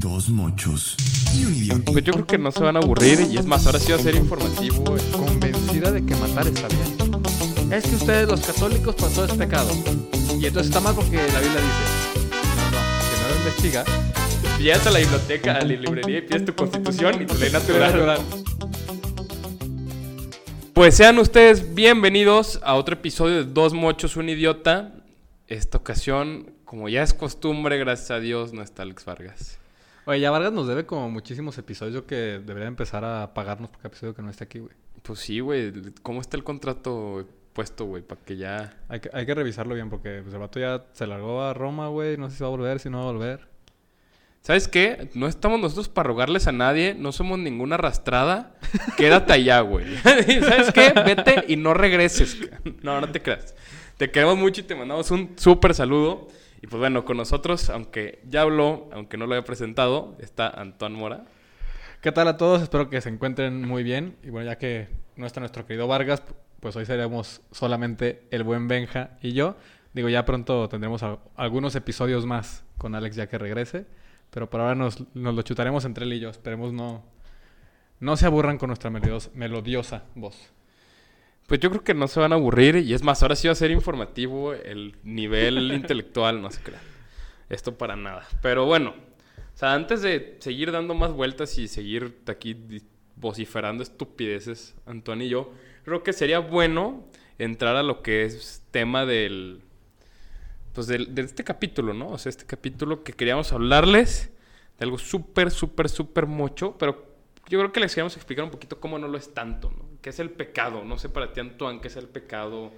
Dos mochos y un idiota. Pues yo creo que no se van a aburrir y es más, ahora sí va a ser informativo. convencida de que matar está bien. Es que ustedes los católicos todo es pecado. Y entonces está mal porque la Biblia dice, no, no, que no lo investiga. Llegas a la biblioteca, a la librería y pides tu constitución y tu ley natural. Pues sean ustedes bienvenidos a otro episodio de Dos Mochos, un Idiota. Esta ocasión, como ya es costumbre, gracias a Dios, no está Alex Vargas. Oye, ya Vargas nos debe como muchísimos episodios yo que debería empezar a pagarnos por cada episodio que no esté aquí, güey. Pues sí, güey. ¿Cómo está el contrato puesto, güey? Para que ya... Hay que, hay que revisarlo bien porque pues, el vato ya se largó a Roma, güey. No sé si va a volver, si no va a volver. ¿Sabes qué? No estamos nosotros para rogarles a nadie, no somos ninguna arrastrada. Quédate allá, güey. ¿Sabes qué? Vete y no regreses. No, no te creas. Te queremos mucho y te mandamos un súper saludo. Y pues bueno, con nosotros, aunque ya habló, aunque no lo haya presentado, está Antoine Mora. ¿Qué tal a todos? Espero que se encuentren muy bien. Y bueno, ya que no está nuestro querido Vargas, pues hoy seremos solamente el buen Benja y yo. Digo, ya pronto tendremos al- algunos episodios más con Alex ya que regrese. Pero por ahora nos, nos lo chutaremos entre él y yo. Esperemos no, no se aburran con nuestra melodios- melodiosa voz. Pues yo creo que no se van a aburrir. Y es más, ahora sí va a ser informativo el nivel intelectual, no se crean. Esto para nada. Pero bueno, o sea, antes de seguir dando más vueltas y seguir aquí vociferando estupideces, Antonio y yo, creo que sería bueno entrar a lo que es tema del. Pues del- de este capítulo, ¿no? O sea, este capítulo que queríamos hablarles de algo súper, súper, súper mucho, pero yo creo que les queríamos explicar un poquito cómo no lo es tanto, ¿no? ¿Qué es el pecado? No sé para ti, Antoine, ¿qué es el pecado?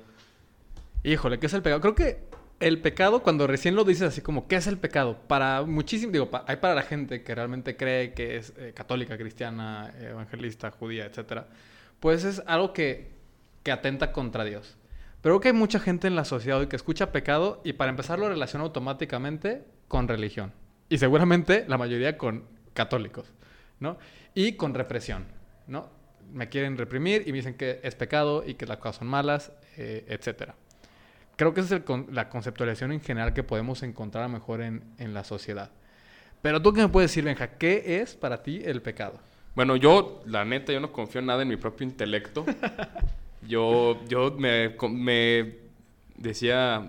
Híjole, ¿qué es el pecado? Creo que el pecado, cuando recién lo dices así como, ¿qué es el pecado? Para muchísimo, digo, hay para la gente que realmente cree que es eh, católica, cristiana, evangelista, judía, etcétera, pues es algo que, que atenta contra Dios. Pero creo que hay mucha gente en la sociedad hoy que escucha pecado y para empezar lo relaciona automáticamente con religión. Y seguramente la mayoría con católicos, ¿no? Y con represión, ¿no? Me quieren reprimir y me dicen que es pecado y que las cosas son malas, eh, etcétera. Creo que esa es el la conceptualización en general que podemos encontrar a lo mejor en, en la sociedad. Pero tú qué me puedes decir, Benja, ¿qué es para ti el pecado? Bueno, yo, la neta, yo no confío nada en mi propio intelecto. Yo, yo me, me decía,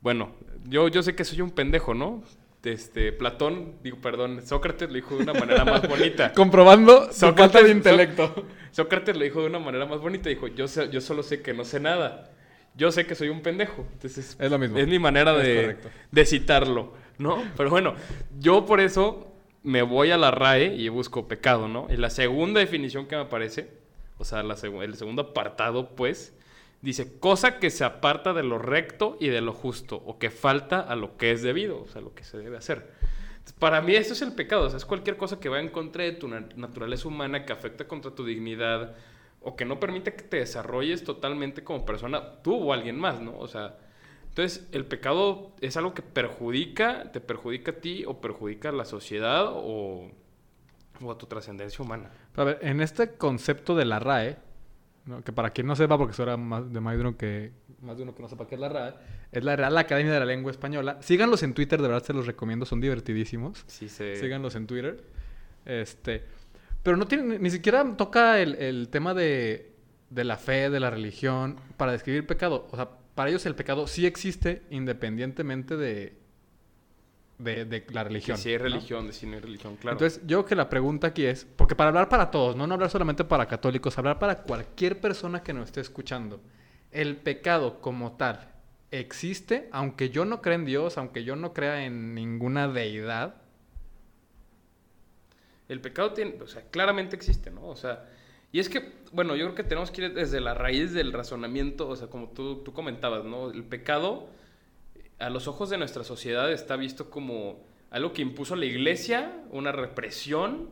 bueno, yo, yo sé que soy un pendejo, ¿no? Este, Platón, digo, perdón, Sócrates lo dijo de una manera más bonita. Comprobando su falta de intelecto. Sócrates lo dijo de una manera más bonita. Dijo, yo, sé- yo solo sé que no sé nada. Yo sé que soy un pendejo. Entonces, Es lo mismo. Es mi manera Es de, citarlo, ¿no? Pero bueno, yo por eso me voy a la RAE y busco pecado, ¿no? Y la segunda definición que me aparece, o sea, la el segundo apartado, pues, dice, cosa que se aparta de lo recto y de lo justo, o que falta a lo que es debido, o sea, lo que se debe hacer. Para mí eso es el pecado, o sea, es cualquier cosa que va en contra de tu na- naturaleza humana, que afecta contra tu dignidad, o que no permite que te desarrolles totalmente como persona, tú o alguien más, ¿no? O sea, entonces el pecado es algo que perjudica, te perjudica a ti o perjudica a la sociedad o, o a tu trascendencia humana. A ver, en este concepto de la RAE, ¿no? que para quien no sepa, porque eso era más de más de uno que, más de uno que no sepa qué es la RAE, es la Real Academia de la Lengua Española. Síganlos en Twitter, de verdad se los recomiendo, son divertidísimos. Sí, se... Síganlos en Twitter. Este, pero no tiene, ni siquiera toca el, el tema de, de la fe, de la religión, para describir pecado. O sea, para ellos el pecado sí existe independientemente de, de, de la religión. Si hay ¿no? religión, de si no hay religión, claro. Entonces, yo creo que la pregunta aquí es, porque para hablar para todos, no, no hablar solamente para católicos, hablar para cualquier persona que nos esté escuchando, el pecado como tal existe, aunque yo no crea en Dios, aunque yo no crea en ninguna deidad. El pecado tiene, o sea, claramente existe, ¿no? O sea, y es que, bueno, yo creo que tenemos que ir desde la raíz del razonamiento, o sea, como tú, tú comentabas, ¿no? El pecado, a los ojos de nuestra sociedad, está visto como algo que impuso la iglesia, una represión,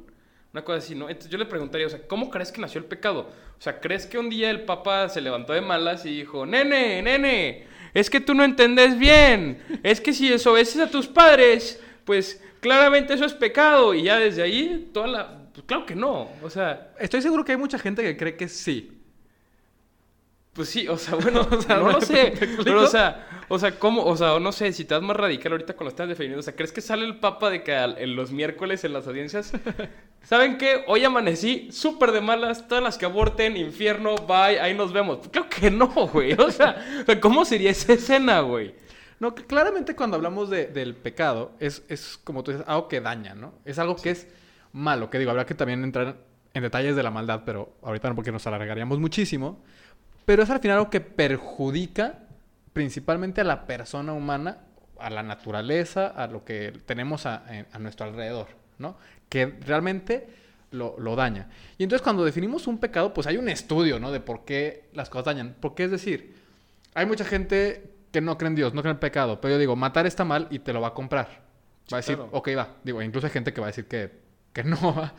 una cosa así, ¿no? Entonces yo le preguntaría, o sea, ¿cómo crees que nació el pecado? O sea, ¿crees que un día el Papa se levantó de malas y dijo, nene, nene, es que tú no entendés bien, es que si desobedeces a tus padres, pues claramente eso es pecado, y ya desde ahí, toda la... Pues claro que no, o sea, Estoy seguro que hay mucha gente que cree que sí. Pues sí, o sea, bueno, O sea, no lo ¿me sé. Pero, o sea, o sea, ¿cómo? O sea, no sé, si te das más radical ahorita con lo estás definiendo. O sea, ¿crees que sale el papa de que al- en los miércoles en las audiencias? ¿Saben qué? Hoy amanecí súper de malas. Todas las que aborten, infierno, bye, ahí nos vemos. Creo que no, güey. O sea, o sea, ¿cómo sería esa escena, güey? No, que claramente cuando hablamos de- del pecado, es, es como tú dices, algo que daña, ¿no? Es algo que es malo, que digo, habrá que también entrar en detalles de la maldad, pero ahorita no porque nos alargaríamos muchísimo. Pero es al final algo que perjudica principalmente a la persona humana, a la naturaleza, a lo que tenemos a, a nuestro alrededor, ¿no? Que realmente lo, lo daña. Y entonces cuando definimos un pecado, pues hay un estudio, ¿no? De por qué las cosas dañan. Porque es decir, hay mucha gente que no cree en Dios, no cree en el pecado, pero yo digo, matar está mal y te lo va a comprar. Sí, Va a decir, claro. ok, va. Digo, incluso hay gente que va a decir que, que no. va.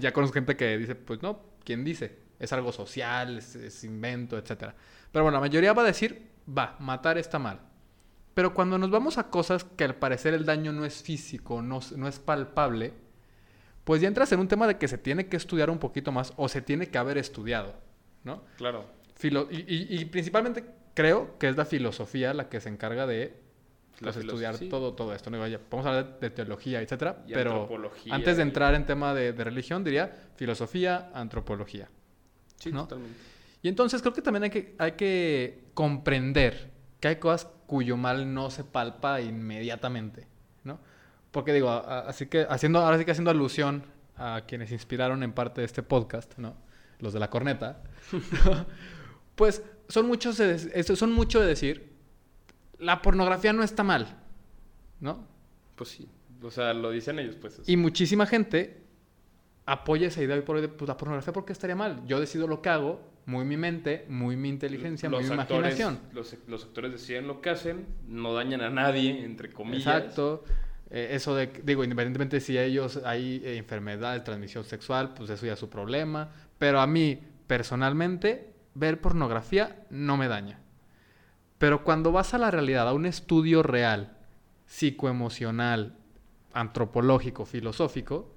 Ya conozco gente que dice, pues no, ¿quién dice? Es algo social, es, es invento, etcétera. Pero bueno, la mayoría va a decir, va, matar está mal. Pero cuando nos vamos a cosas que al parecer el daño no es físico, no, no es palpable, pues ya entras en un tema de que se tiene que estudiar un poquito más o se tiene que haber estudiado, ¿no? Claro. Filo- y, y- y principalmente creo que es la filosofía la que se encarga de pues, estudiar todo, todo esto. ¿no? Digo, ya, Vamos a hablar de, teología, etcétera. Y pero antropología antes de entrar en tema de, de religión, diría filosofía, antropología. Sí, ¿no? totalmente. Y entonces creo que también hay que, hay que comprender que hay cosas cuyo mal no se palpa inmediatamente, ¿no? Porque digo, así que haciendo, ahora sí que haciendo alusión a quienes inspiraron en parte de este podcast, ¿no? Los de la corneta, pues son muchos de, son mucho de decir, la pornografía no está mal, ¿no? Pues sí. O sea, lo dicen ellos, pues. Y muchísima gente apoya esa idea hoy por hoy de pues, la pornografía porque estaría mal. Yo decido lo que hago, muy mi mente, muy mi inteligencia, muy mi actores, imaginación. Los, los actores deciden lo que hacen, no dañan a nadie, entre comillas. Exacto. Eh, eso de, digo, independientemente si ellos hay eh, enfermedad de transmisión sexual, pues eso ya es su problema. Pero a mí, personalmente, ver pornografía no me daña. Pero cuando vas a la realidad, a un estudio real, psicoemocional, antropológico, filosófico,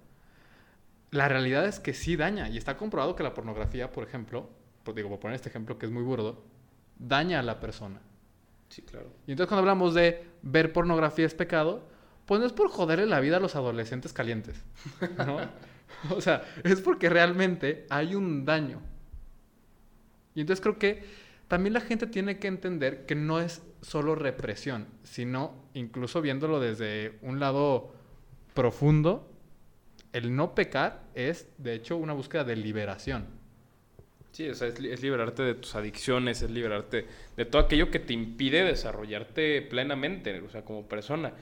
la realidad es que sí daña. Y está comprobado que la pornografía, por ejemplo, pues digo, a poner este ejemplo que es muy burdo, daña a la persona. Sí, claro. Y entonces cuando hablamos de ver pornografía es pecado, pues no es por joderle la vida a los adolescentes calientes, ¿no? o sea, es porque realmente hay un daño. Y entonces creo que también la gente tiene que entender que no es solo represión, sino incluso viéndolo desde un lado profundo, el no pecar es de hecho una búsqueda de liberación. Sí, o sea, es, es liberarte de tus adicciones, es liberarte de todo aquello que te impide desarrollarte plenamente, o sea, como persona.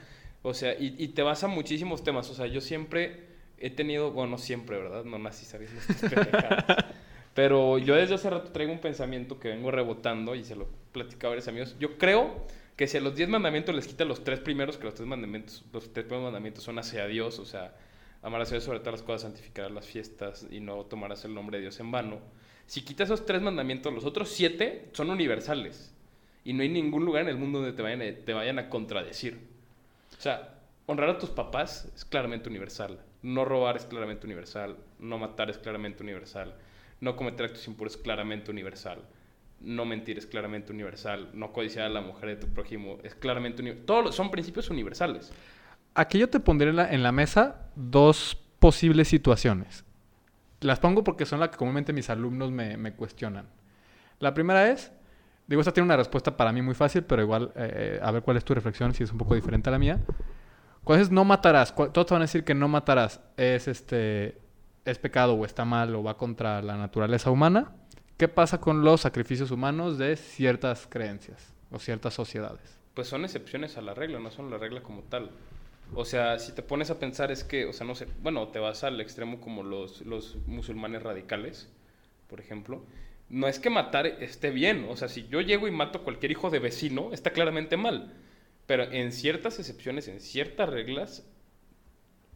O sea, y, y te vas a muchísimos temas. O sea, yo siempre he tenido, bueno, no siempre, ¿verdad? No nací sabiendo pendejadas. Pero yo desde hace rato traigo un pensamiento que vengo rebotando y se lo platicaba a varios amigos. Yo creo que si a los 10 mandamientos les quita los tres primeros, que los tres mandamientos, los tres primeros mandamientos son hacia Dios, o sea, amarás a Dios sobre todas las cosas, santificarás las fiestas y no tomarás el nombre de Dios en vano. Si quitas esos tres mandamientos, los otros siete son universales. Y no hay ningún lugar en el mundo donde te vayan a, te vayan a contradecir. O sea, honrar a tus papás es claramente universal. No robar es claramente universal. No matar es claramente universal. No cometer actos impuros es claramente universal. No mentir es claramente universal. No codiciar a la mujer de tu prójimo es claramente universal. Todos son principios universales. Aquí yo te pondré en la, mesa dos posibles situaciones. Las pongo porque son las que comúnmente mis alumnos me, cuestionan. La primera es, digo, esta tiene una respuesta para mí muy fácil, pero igual eh, a ver cuál es tu reflexión, si es un poco diferente a la mía. ¿Cuál es no matarás? ¿Cuál- Todos te van a decir que no matarás es este es pecado o está mal o va contra la naturaleza humana. ¿Qué pasa con los sacrificios humanos de ciertas creencias o ciertas sociedades? pues son excepciones a la regla, no son la regla como tal. O sea, si te pones a pensar es que, o sea, no sé, bueno, te vas al extremo como los, los musulmanes radicales, por ejemplo. No es que matar esté bien, o sea, si yo llego y mato a cualquier hijo de vecino, está claramente mal. Pero en ciertas excepciones, en ciertas reglas,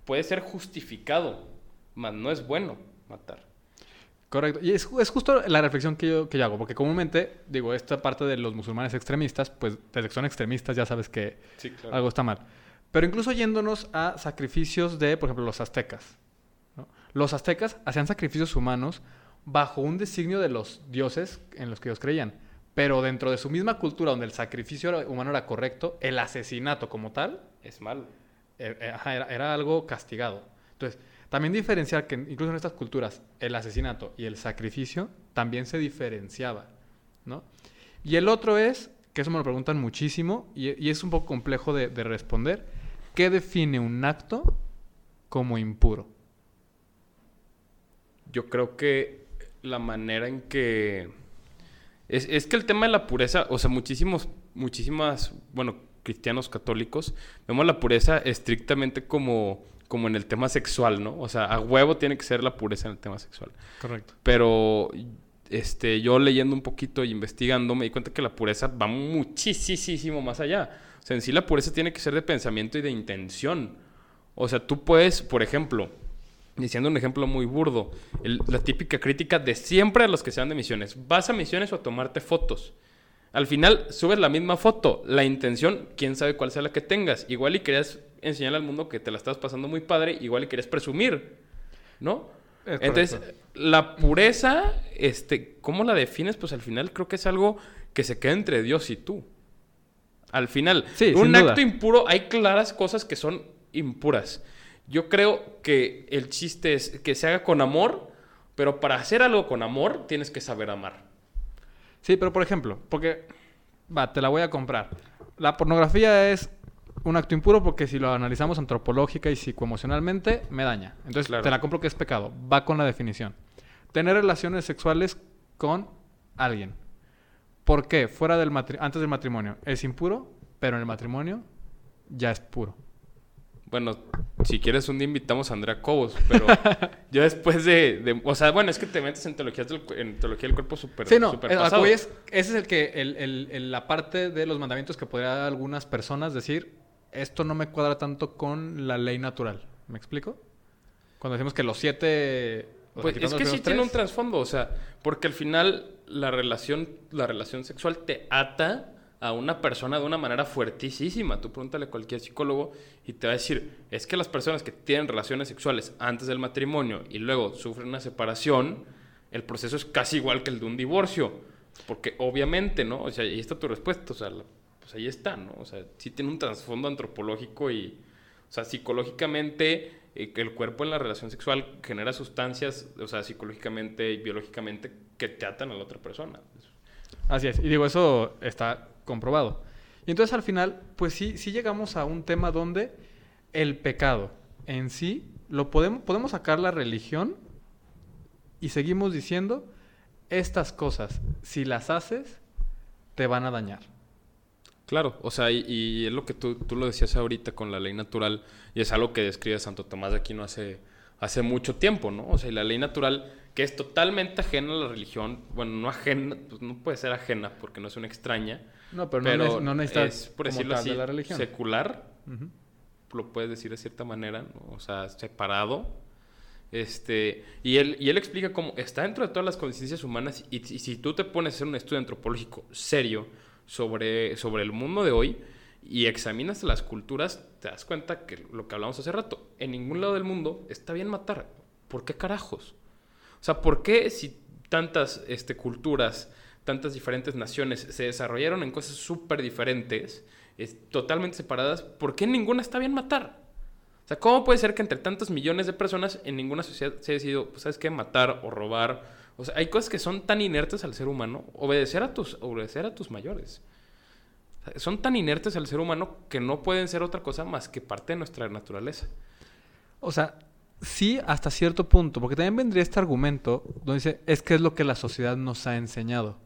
puede ser justificado, mas no es bueno matar. Correcto. Y es, es justo la reflexión que yo, que yo hago, porque comúnmente, digo, esta parte de los musulmanes extremistas, pues desde que son extremistas ya sabes que Sí, claro. algo está mal. Pero incluso yéndonos a sacrificios de, por ejemplo, los aztecas. ¿no? Los aztecas hacían sacrificios humanos bajo un designio de los dioses en los que ellos creían. Pero dentro de su misma cultura, donde el sacrificio humano era correcto, el asesinato como tal Es malo. eh, ajá, era, era algo castigado. Entonces, también diferenciar que incluso en estas culturas el asesinato y el sacrificio también se diferenciaba, ¿no? Y el otro es, que eso me lo preguntan muchísimo y, y es un poco complejo de, de responder, ¿qué define un acto como impuro? Yo creo que la manera en que... Es, es que el tema de la pureza, o sea, muchísimos, muchísimas, bueno, cristianos católicos, vemos la pureza estrictamente como, como en el tema sexual, ¿no? O sea, a huevo tiene que ser la pureza en el tema sexual. Correcto. Pero este, yo leyendo un poquito y investigando me di cuenta que la pureza va muchísimo más allá. Sea, en sí la pureza tiene que ser de pensamiento y de intención. O sea, tú puedes, por ejemplo, diciendo un ejemplo muy burdo, el- la típica crítica de siempre a los que se van de misiones. ¿Vas a misiones o a tomarte fotos? Al final subes la misma foto. La intención, quién sabe cuál sea la que tengas. Igual y querías enseñarle al mundo que te la estás pasando muy padre, igual y querías presumir, ¿no? Es Entonces, correcto. la pureza, este, ¿cómo la defines? Pues al final creo que es algo que se queda entre Dios y tú. Al final, Sí, un duda. acto impuro, hay claras cosas que son impuras. Yo creo que el chiste es que se haga con amor, pero para hacer algo con amor tienes que saber amar. Sí, pero por ejemplo, porque, va, te la voy a comprar. La pornografía es un acto impuro porque si lo analizamos antropológica y psicoemocionalmente, me daña. Entonces, Claro. te la compro que es pecado. Va con la definición. Tener relaciones sexuales con alguien. ¿Por qué? Fuera del matri- antes del matrimonio es impuro, pero en el matrimonio ya es puro. Bueno, si quieres un día invitamos a Andrea Cobos, pero yo después de, de- O sea, bueno, es que te metes en teología en teología del cuerpo súper Sí, no, eh, pasado. es- ese es el que, el- el- el- la parte de los mandamientos que podría algunas personas decir, esto no me cuadra tanto con la ley natural. ¿Me explico? Cuando decimos que los siete... Pues es que sí primeros tiene un tres, trasfondo, o sea, porque al final la relación, la relación sexual te ata a una persona de una manera fuertísima. Tú pregúntale a cualquier psicólogo y te va a decir, es que las personas que tienen relaciones sexuales antes del matrimonio y luego sufren una separación, el proceso es casi igual que el de un divorcio. Porque obviamente, ¿no? O sea, ahí está tu respuesta, o sea, la- pues ahí está, ¿no? O sea, sí tiene un trasfondo antropológico y, o sea, psicológicamente, el cuerpo en la relación sexual genera sustancias, o sea, psicológicamente y biológicamente, que te atan a la otra persona. Así es. Y digo, eso está comprobado. Y entonces al final, pues sí, sí llegamos a un tema donde el pecado en sí, lo podemos, podemos sacar la religión y seguimos diciendo, estas cosas, si las haces, te van a dañar. Claro, o sea, y, y es lo que tú, tú lo decías ahorita con la ley natural, y es algo que describe Santo Tomás de Aquino hace, hace mucho tiempo, ¿no? O sea, y la ley natural, que es totalmente ajena a la religión, bueno, no ajena, pues no puede ser ajena porque no es una extraña, No, pero, pero, no, no necesitas es, por decirlo así, de la religión. secular, lo puedes decir de cierta manera, ¿no? o sea, separado. Este, y él, y él explica cómo está dentro de todas las conciencias humanas y, y si tú te pones a hacer un estudio antropológico serio sobre, sobre el mundo de hoy y examinas las culturas, te das cuenta que lo que hablamos hace rato, en ningún lado del mundo está bien matar. ¿Por qué carajos? O sea, ¿por qué si tantas este, culturas, tantas diferentes naciones se desarrollaron en cosas súper diferentes, es, totalmente separadas, ¿por qué ninguna está bien matar? O sea, ¿cómo puede ser que entre tantos millones de personas en ninguna sociedad se ha decidido, pues, ¿sabes qué? Matar o robar. O sea, hay cosas que son tan inertes al ser humano. Obedecer a tus, obedecer a tus mayores. O sea, son tan inertes al ser humano que no pueden ser otra cosa más que parte de nuestra naturaleza. O sea, sí hasta cierto punto, porque también vendría este argumento donde dice, es que es lo que la sociedad nos ha enseñado.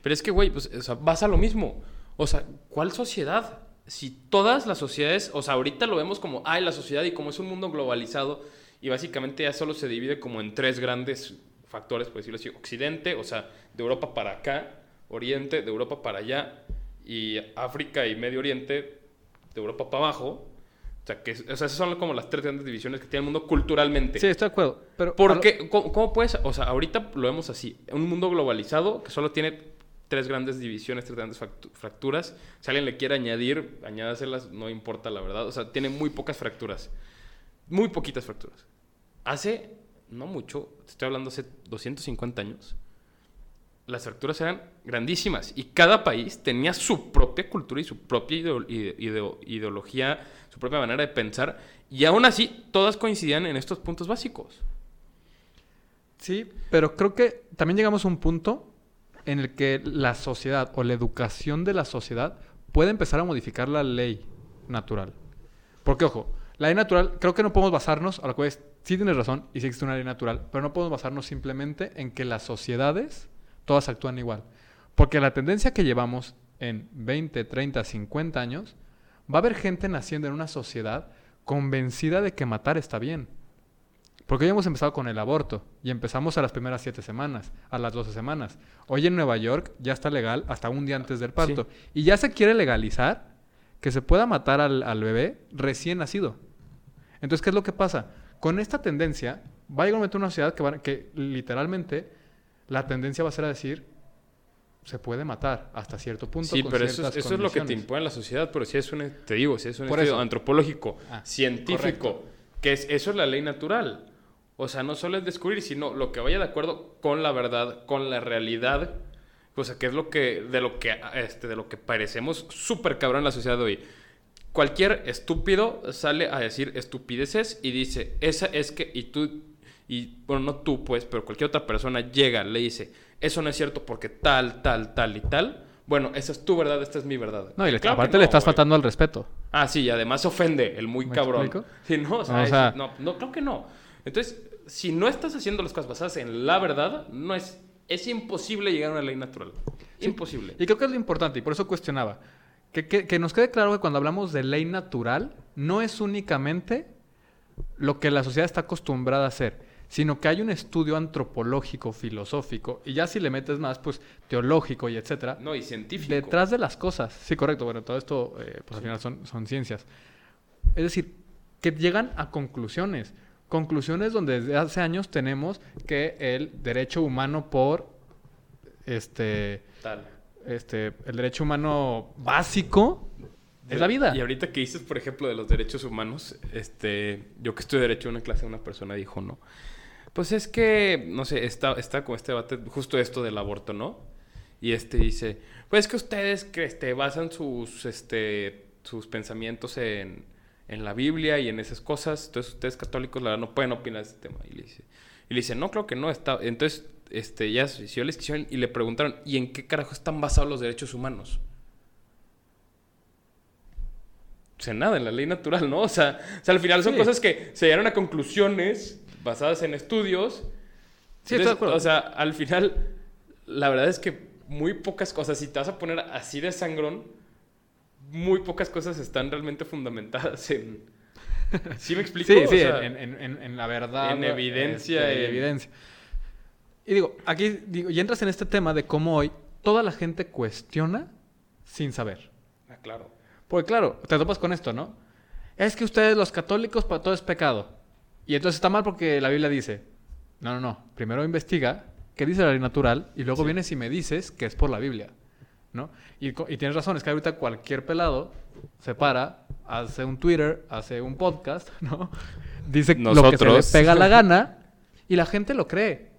Pero es que, güey, pues, o sea, vas a lo mismo. O sea, ¿cuál sociedad? Si todas las sociedades, o sea, ahorita lo vemos como, ay, la sociedad y como es un mundo globalizado y básicamente ya solo se divide como en tres grandes factores, por decirlo así, Occidente, o sea, de Europa para acá, Oriente, de Europa para allá, y África y Medio Oriente, de Europa para abajo. O sea, que, o sea, esas son como las tres grandes divisiones que tiene el mundo culturalmente. Sí, estoy de acuerdo. Pero a ¿Por lo-? ¿Cómo, cómo puedes? O sea, ahorita lo vemos así. Un mundo globalizado que solo tiene tres grandes divisiones, tres grandes fracturas. Si alguien le quiere añadir, añádaselas, no importa la verdad. O sea, tiene muy pocas fracturas. Muy poquitas fracturas. Hace, no mucho, te estoy hablando hace 250 años, las fracturas eran grandísimas y cada país tenía su propia cultura y su propia ideo- ide- ideo- ideología, su propia manera de pensar y aún así todas coincidían en estos puntos básicos. Sí, pero creo que también llegamos a un punto en el que la sociedad o la educación de la sociedad puede empezar a modificar la ley natural. Porque, ojo, la ley natural, creo que no podemos basarnos, a lo cual es, sí tienes razón, y sí existe una ley natural, pero no podemos basarnos simplemente en que las sociedades todas actúan igual. Porque la tendencia que llevamos en 20, 30, 50 años, va a haber gente naciendo en una sociedad convencida de que matar está bien. Porque hoy hemos empezado con el aborto y empezamos a las primeras siete semanas, a las 12 semanas. Hoy en Nueva York ya está legal hasta un día antes del parto. Y ya se quiere legalizar que se pueda matar al, al bebé recién nacido. Entonces, ¿qué es lo que pasa? Con esta tendencia, va a llegar un momento en una sociedad que, va- que literalmente la tendencia va a ser a decir, se puede matar hasta cierto punto. Sí, con pero eso, eso es lo que te impone la sociedad, pero si es un, te digo, si es un estudio antropológico, Ah, científico, que es, eso es la ley natural. O sea, no solo es descubrir, sino lo que vaya de acuerdo con la verdad, con la realidad. O sea, que es lo que, de lo que, este, de lo que parecemos súper cabrón en la sociedad de hoy. Cualquier estúpido sale a decir estupideces y dice, esa es que, y tú, y bueno, no tú pues, pero cualquier otra persona llega, le dice, eso no es cierto porque tal, tal, tal y tal. Bueno, esa es tu verdad, esta es mi verdad. No, y le, Claro que aparte le estás güey. faltando al respeto. Ah, sí, y además se ofende el muy ¿Me cabrón. explico? Sí, no, o sea, O es- sea- no, no, creo que no. Entonces, si no estás haciendo las cosas basadas en la verdad, no es, es imposible llegar a una ley natural. Imposible. Y creo que es lo importante, y por eso cuestionaba. Que, que- que nos quede claro que cuando hablamos de ley natural, no es únicamente lo que la sociedad está acostumbrada a hacer, sino que hay un estudio antropológico, filosófico, y ya si le metes más, pues teológico y etcétera, No, y científico. detrás de las cosas. Sí, correcto. Bueno, todo esto, eh, pues al final son, son ciencias. Es decir, que llegan a conclusiones. Conclusiones donde desde hace años tenemos que el derecho humano por este Tal. Este, el derecho humano básico es la vida. Y ahorita que dices, por ejemplo, de los derechos humanos, este, yo que estudio derecho en una clase, una persona dijo, ¿no? Pues es que, no sé, está, está con este debate, justo esto del aborto, ¿no? Y este dice, pues es que ustedes que este, basan sus, este, sus pensamientos en, en la Biblia y en esas cosas, entonces ustedes católicos, la verdad, no pueden opinar de este tema. Y le dice, y le dice no, creo que no está. Entonces, este, ya se la discusión y le preguntaron, ¿y en qué carajo están basados los derechos humanos? O sea, nada, en la ley natural, ¿no? O sea, o sea al final son Sí. cosas que se llegaron a conclusiones basadas en estudios. Sí, estoy de acuerdo. O sea, al final, la verdad es que muy pocas cosas, si te vas a poner así de sangrón, muy pocas cosas están realmente fundamentadas en... ¿Sí me explico? Sí, O sí, sea, en, en- en- en la verdad. en evidencia, este, en- evidencia. Y digo, aquí digo, y entras en este tema de cómo hoy toda la gente cuestiona sin saber. Ah, claro. Porque claro, te topas con esto, ¿no? Es que ustedes los católicos para todo es pecado. Y entonces está mal porque la Biblia dice, no, no, no, primero investiga qué dice la ley natural y luego vienes y me dices que es por la Biblia, ¿no? Y, y tienes razón, es que ahorita cualquier pelado se para, hace un Twitter, hace un podcast, ¿no? Dice lo que se le Nosotros. pega la gana y la gente lo cree.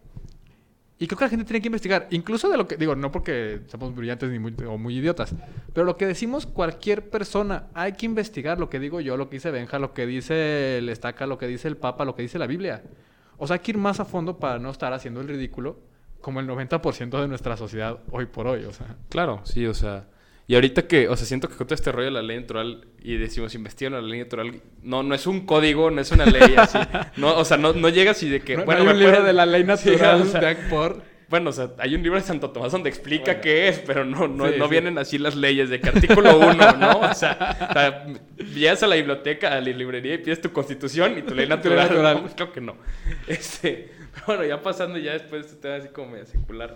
Y creo que la gente tiene que investigar, incluso de lo que digo, no porque somos brillantes ni muy, o muy idiotas, pero lo que decimos cualquier persona, hay que investigar lo que digo yo, lo que dice Benja, lo que dice el Estaca, lo que dice el Papa, lo que dice la Biblia. O sea, hay que ir más a fondo para no estar haciendo el ridículo como el 90% de nuestra sociedad hoy por hoy, o sea. Claro, sí, o sea... Y ahorita que, o sea, siento que con todo este rollo de la ley natural y decimos investigan la ley natural, no, no es un código, no es una ley así. No, o sea, no, no llega así de que... No- no bueno, hay me un libro pueden- de la ley Sí, natural o sea, de- por... Bueno, o sea, hay un libro de Santo Tomás donde explica Bueno. qué es, pero no, no, Sí, no sí. vienen así las leyes de que artículo 1, ¿no? O sea, o sea, llegas a la biblioteca, a la librería y pides tu constitución y tu ley natural. natural. No, creo que no. Este, pero bueno, ya pasando ya después de este tema así como medio secular.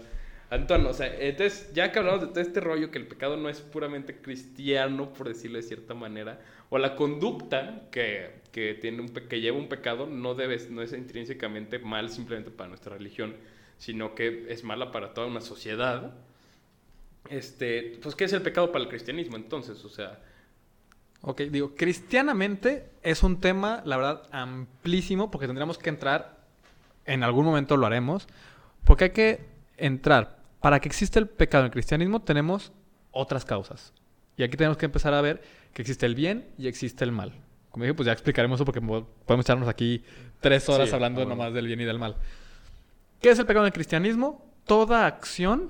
Antonio, o sea, entonces, ya que hablamos de todo este rollo, que el pecado no es puramente cristiano, por decirlo de cierta manera, o la conducta que, que, tiene un, que lleva un pecado no, debe, no es intrínsecamente mal simplemente para nuestra religión, sino que es mala para toda una sociedad. Este, pues, ¿qué es el pecado para el cristianismo entonces? O sea, Ok, digo, cristianamente es un tema, la verdad, amplísimo, porque tendríamos que entrar, en algún momento lo haremos, porque hay que entrar para que exista el pecado en el cristianismo tenemos otras causas. Y aquí tenemos que empezar a ver que existe el bien y existe el mal. Como dije, pues ya explicaremos eso porque mo- podemos echarnos aquí tres horas Sí, hablando bueno. nomás del bien y del mal. ¿Qué es el pecado en el cristianismo? Toda acción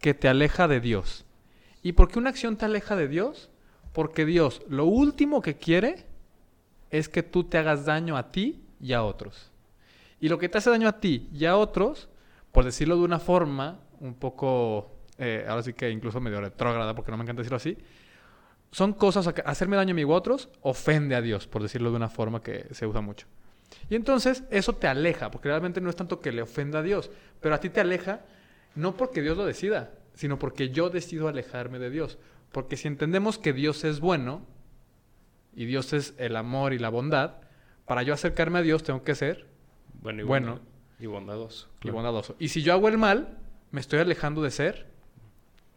que te aleja de Dios. ¿Y por qué una acción te aleja de Dios? Porque Dios lo último que quiere es que tú te hagas daño a ti y a otros. Y lo que te hace daño a ti y a otros, por decirlo de una forma un poco, eh, ahora sí que incluso medio retrógrada, porque no me encanta decirlo así, son cosas, a- hacerme daño a mí u otros, ofende a Dios, por decirlo de una forma que se usa mucho. Y entonces eso te aleja, porque realmente no es tanto que le ofenda a Dios, pero a ti te aleja no porque Dios lo decida, sino porque yo decido alejarme de Dios. Porque si entendemos que Dios es bueno y Dios es el amor y la bondad, para yo acercarme a Dios tengo que ser Bueno y, Bueno. y bondadoso. y bondadoso. Y si yo hago el mal, me estoy alejando de ser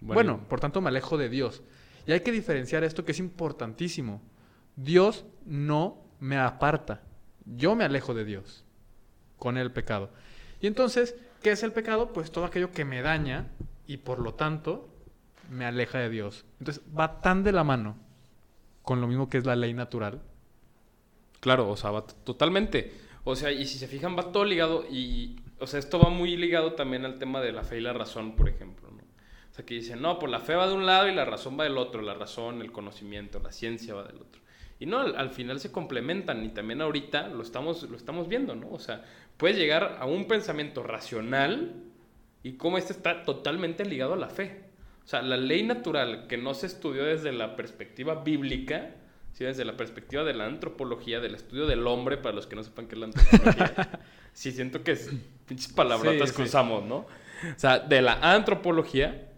bueno, por tanto me alejo de Dios. Y hay que diferenciar esto que es importantísimo. Dios no me aparta. Yo me alejo de Dios con el pecado. Y entonces, ¿qué es el pecado? Pues todo aquello que me daña y por lo tanto me aleja de Dios. Entonces va tan de la mano con lo mismo que es la ley natural. Claro, o sea, va totalmente. O sea, y si se fijan, va todo ligado y, o sea, esto va muy ligado también al tema de la fe y la razón, por ejemplo, ¿no? O sea, que dicen, no, pues la fe va de un lado y la razón va del otro, la razón, el conocimiento, la ciencia va del otro. Y no, al, al final se complementan y también ahorita lo estamos, lo estamos viendo, ¿no? O sea, puedes llegar a un pensamiento racional y cómo este está totalmente ligado a la fe. O sea, la ley natural que no se estudió desde la perspectiva bíblica, ¿sí? desde la perspectiva de la antropología, del estudio del hombre, para los que no sepan qué es la antropología. sí, siento que es pinches palabrotas Sí, que sí. usamos, ¿no? O sea, de la antropología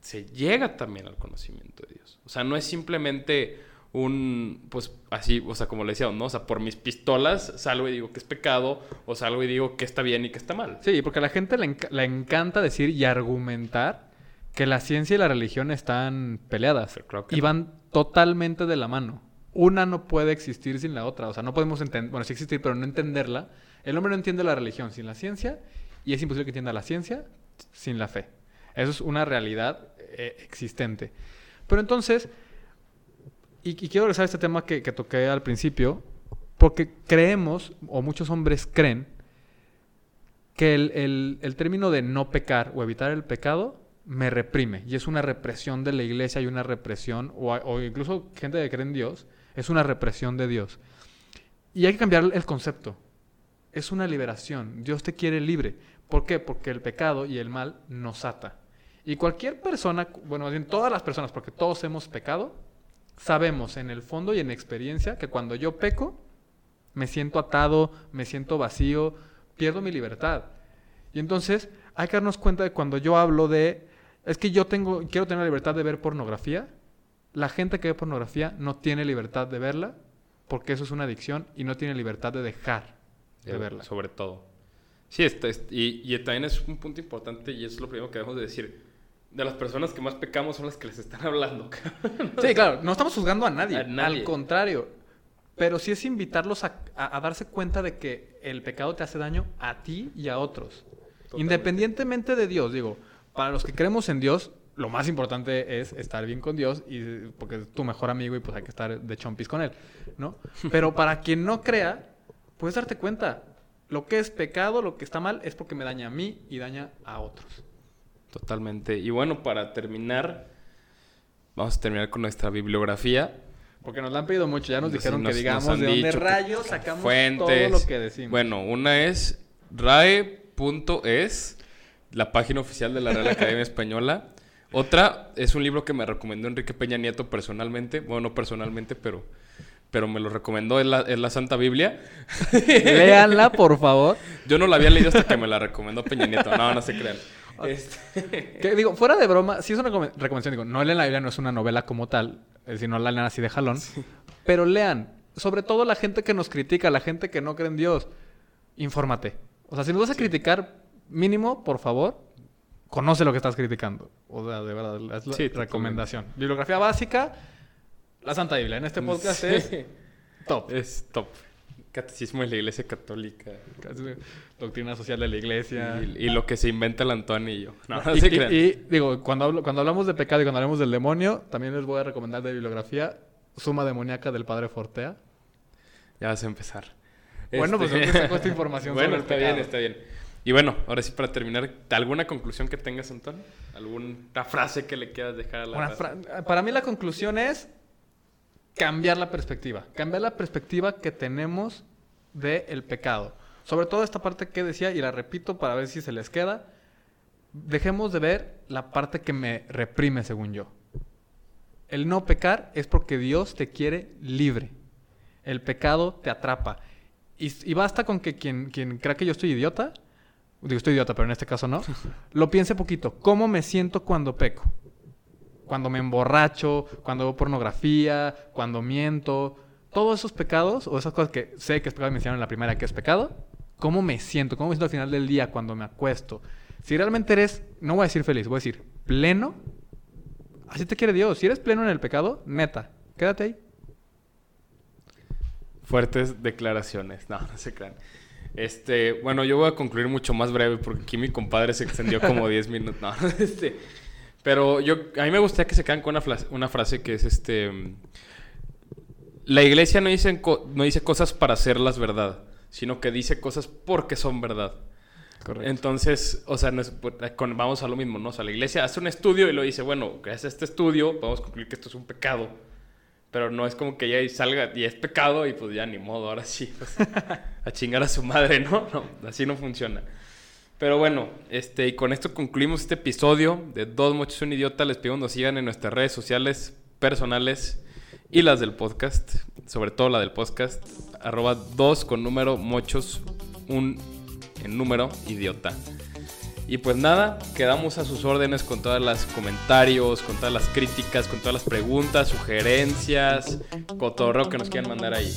se llega también al conocimiento de Dios. O sea, no es simplemente un, pues así, o sea, como le decía, ¿no? O sea, por mis pistolas salgo y digo que es pecado, o salgo y digo que está bien y que está mal. Sí, porque a la gente le, enca- le encanta decir y argumentar que la ciencia y la religión están peleadas. Claro que y no. van totalmente de la mano. Una no puede existir sin la otra. O sea, no podemos entender, bueno, sí existir, pero no entenderla. El hombre no entiende la religión sin la ciencia y es imposible que entienda la ciencia sin la fe. Eso es una realidad eh, existente. Pero entonces, y, quiero regresar a este tema que, toqué al principio, porque creemos, o muchos hombres creen, que el, término de no pecar o evitar el pecado me reprime. Y es una represión de la iglesia y una represión, o incluso gente que cree en Dios, es una represión de Dios. Y hay que cambiar el concepto. Es una liberación. Dios te quiere libre. ¿Por qué? Porque el pecado y el mal nos ata. Y cualquier persona, bueno, todas las personas, porque todos hemos pecado, sabemos en el fondo y en experiencia que cuando yo peco, me siento atado, me siento vacío, pierdo mi libertad. Y entonces hay que darnos cuenta de cuando yo hablo de, es que yo tengo, quiero tener la libertad de ver pornografía, la gente que ve pornografía no tiene libertad de verla porque eso es una adicción y no tiene libertad de dejar de verla. Sobre todo. Sí, este, este- y, y también es un punto importante y es lo primero que debemos de decir. De las personas que más pecamos son las que les están hablando. Sí, claro, no estamos juzgando a nadie, A nadie. al contrario. Pero sí es invitarlos a, a- a darse cuenta de que el pecado te hace daño a ti y a otros. Totalmente. Independientemente de Dios, digo, para los que creemos en Dios, lo más importante es estar bien con Dios y porque es tu mejor amigo y pues hay que estar de chompis con él, ¿no? Pero para quien no crea, puedes darte cuenta, lo que es pecado, lo que está mal es porque me daña a mí y daña a otros. Totalmente. Y bueno, para terminar, vamos a terminar con nuestra bibliografía. Porque nos la han pedido mucho, ya nos dijeron nos- que digamos de dónde rayos sacamos fuentes. todo lo que decimos. Bueno, una es rae.es, la página oficial de la Real Academia Española. Otra es un libro que me recomendó Enrique Peña Nieto personalmente. Bueno, no personalmente, pero, pero me lo recomendó. Es la, es la Santa Biblia. Léanla, por favor. Yo no la había leído hasta que me la recomendó Peña Nieto. No, no se crean. Este, Que, digo, fuera de broma, sí es una recome- recomendación. Digo, no leen la Biblia, no es una novela como tal, es decir, no la lean así de jalón. Pero lean, sobre todo la gente que nos critica, la gente que no cree en Dios, infórmate. O sea, si nos vas a criticar, mínimo, por favor, conoce lo que estás criticando. O sea, de verdad, es la Sí, recomendación. Bibliografía básica, la Santa Biblia. En este podcast Sí. es top. es top. Catecismo de la Iglesia Católica. Doctrina social de la iglesia. Y, y lo que se inventa el Antonio y yo. No, no y, se y- crean. y, digo, cuando, hablo- cuando hablamos de pecado y cuando hablamos del demonio, también les voy a recomendar de bibliografía Suma demoníaca del padre Fortea. Ya vas a empezar. Bueno, pues Este- ¿dónde sacó esta información bueno, sobre el está pecado? bien, está bien. Y bueno, ahora sí para terminar, ¿alguna conclusión que tengas, Antonio? ¿Alguna frase que le quieras dejar a la Una raza? fra- Para mí la conclusión es cambiar la perspectiva. Cambiar la perspectiva que tenemos del pecado. Sobre todo esta parte que decía, y la repito para ver si se les queda. Dejemos de ver la parte que me reprime, según yo. El no pecar es porque Dios te quiere libre. El pecado te atrapa. Y, y basta con que quien, quien crea que yo estoy idiota, digo estoy idiota, pero en este caso no, lo piense poquito. ¿Cómo me siento cuando peco? Cuando me emborracho, cuando veo pornografía, cuando miento. Todos esos pecados o esas cosas que sé que es pecado y me enseñaron en la primera que es pecado, ¿cómo me siento? ¿Cómo me siento al final del día cuando me acuesto? Si realmente eres, no voy a decir feliz, voy a decir pleno, así te quiere Dios. Si eres pleno en el pecado, neta, quédate ahí. Fuertes declaraciones. No, no se crean. Este, bueno, yo voy a concluir mucho más breve porque aquí mi compadre se extendió como 10 minutos. No, este, pero yo, a mí me gustaría que se quedan con una, frase que es este... mm, La iglesia no dice, no dice cosas para hacerlas verdad, sino que dice cosas porque son verdad. Entonces, o sea, pues, con- vamos a lo mismo, ¿no? O sea, la iglesia hace un estudio y lo dice, bueno, gracias a este estudio podemos concluir que esto es un pecado. Pero no es como que ya salga y es pecado y pues ya ni modo, ahora sí, pues, a chingar a su madre, ¿no? No, así no funciona. Pero bueno, este, y con esto concluimos este episodio de Dos Mochos Un Idiota. Les pido que nos sigan en nuestras redes sociales personales y las del podcast, sobre todo la del podcast, arroba dos con número mochos un en número idiota. Y pues nada, quedamos a sus órdenes con todas las comentarios, con todas las críticas, con todas las preguntas, sugerencias, cotorreo que nos quieran mandar ahí.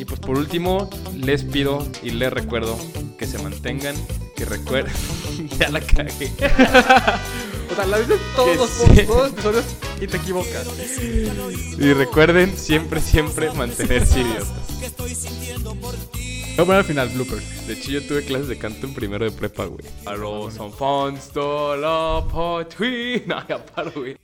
Y pues por último, les pido y les recuerdo que se mantengan, que recuerden. ya la cagué. O sea, la dices todos los, sí. todos los episodios y te equivocas. Y recuerden siempre, siempre mantenerse idiotas. Voy a poner al final bloopers. De hecho, yo tuve clases de canto en primero de prepa, güey. A los enfants de la patrie. No, ya paro, güey.